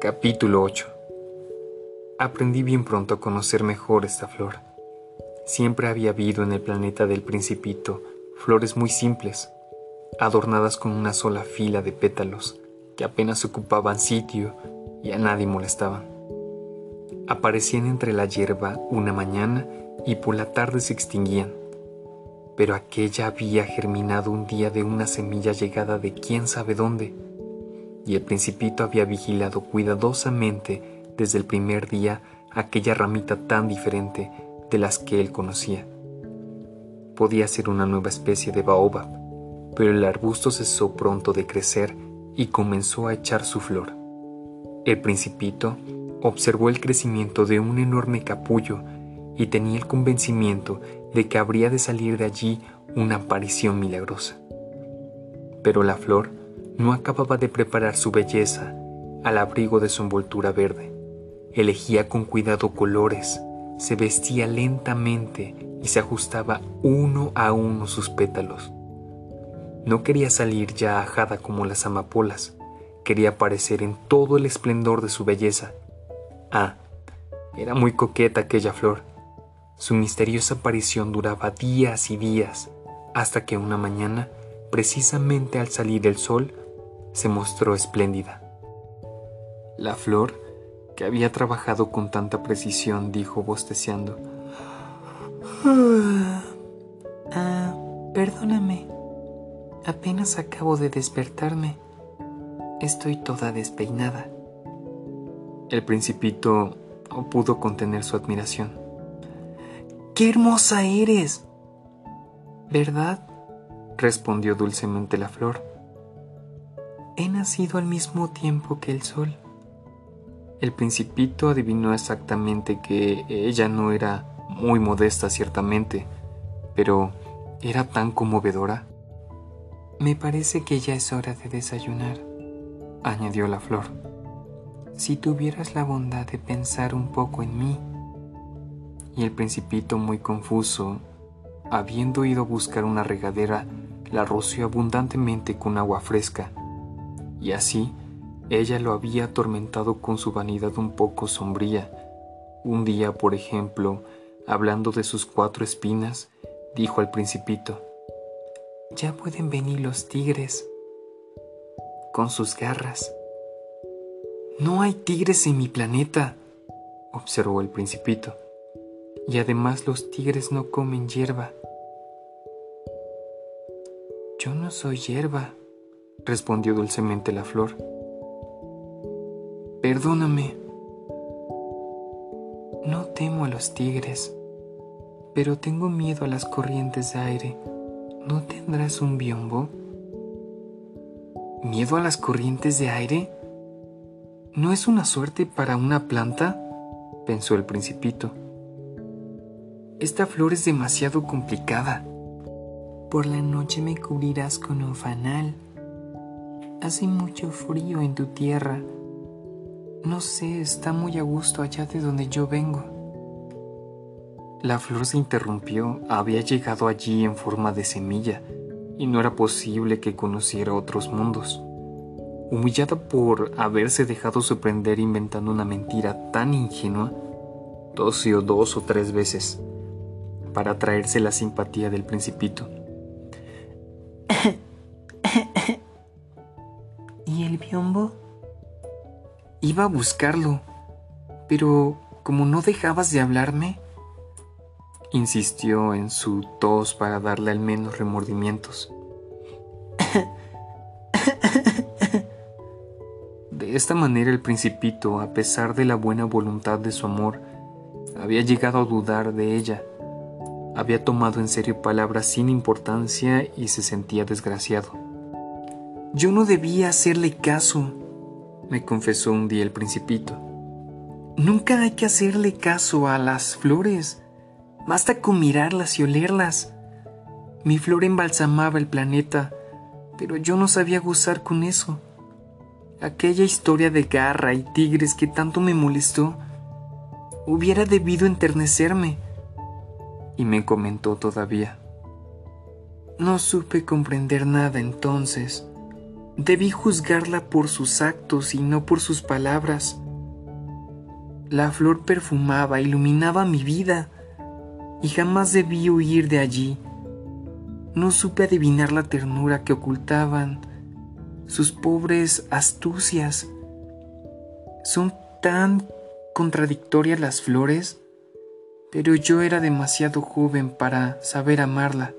Capítulo 8 Aprendí bien pronto a conocer mejor esta flor. Siempre había habido en el planeta del principito flores muy simples, adornadas con una sola fila de pétalos que apenas ocupaban sitio y a nadie molestaban. Aparecían entre la hierba una mañana y por la tarde se extinguían, pero aquella había germinado un día de una semilla llegada de quién sabe dónde y el principito había vigilado cuidadosamente desde el primer día aquella ramita tan diferente de las que él conocía. Podía ser una nueva especie de baobab, pero el arbusto cesó pronto de crecer y comenzó a echar su flor. El principito observó el crecimiento de un enorme capullo y tenía el convencimiento de que habría de salir de allí una aparición milagrosa. Pero la flor no acababa de preparar su belleza al abrigo de su envoltura verde. Elegía con cuidado colores, se vestía lentamente y se ajustaba uno a uno sus pétalos. No quería salir ya ajada como las amapolas, quería aparecer en todo el esplendor de su belleza. Ah, era muy coqueta aquella flor. Su misteriosa aparición duraba días y días, hasta que una mañana, precisamente al salir el sol, se mostró espléndida. La flor, que había trabajado con tanta precisión, dijo bosteciando. Ah, perdóname. Apenas acabo de despertarme. Estoy toda despeinada. El principito no pudo contener su admiración. ¡Qué hermosa eres! ¿Verdad? respondió dulcemente la flor he nacido al mismo tiempo que el sol. El principito adivinó exactamente que ella no era muy modesta ciertamente, pero era tan conmovedora. Me parece que ya es hora de desayunar, añadió la flor. Si tuvieras la bondad de pensar un poco en mí. Y el principito, muy confuso, habiendo ido a buscar una regadera, la roció abundantemente con agua fresca y así ella lo había atormentado con su vanidad un poco sombría. Un día, por ejemplo, hablando de sus cuatro espinas, dijo al principito, Ya pueden venir los tigres con sus garras. No hay tigres en mi planeta, observó el principito. Y además los tigres no comen hierba. Yo no soy hierba, respondió dulcemente la flor. Perdóname. No temo a los tigres, pero tengo miedo a las corrientes de aire. ¿No tendrás un biombo? ¿Miedo a las corrientes de aire? ¿No es una suerte para una planta? pensó el principito. Esta flor es demasiado complicada. Por la noche me cubrirás con un fanal Hace mucho frío en tu tierra. No sé, está muy a gusto allá de donde yo vengo. La flor se interrumpió. Había llegado allí en forma de semilla y no era posible que conociera otros mundos. Humillada por haberse dejado sorprender inventando una mentira tan ingenua, tosió dos o tres veces para atraerse la simpatía del principito. el biombo? Iba a buscarlo, pero como no dejabas de hablarme, insistió en su tos para darle al menos remordimientos. De esta manera el principito, a pesar de la buena voluntad de su amor, había llegado a dudar de ella, había tomado en serio palabras sin importancia y se sentía desgraciado. Yo no debía hacerle caso, me confesó un día el principito. Nunca hay que hacerle caso a las flores. Basta con mirarlas y olerlas. Mi flor embalsamaba el planeta, pero yo no sabía gozar con eso. Aquella historia de garra y tigres que tanto me molestó hubiera debido enternecerme. Y me comentó todavía. No supe comprender nada entonces Debí juzgarla por sus actos y no por sus palabras. La flor perfumaba, iluminaba mi vida, y jamás debí huir de allí. No supe adivinar la ternura que ocultaban sus pobres astucias. Son tan contradictorias las flores, pero yo era demasiado joven para saber amarla.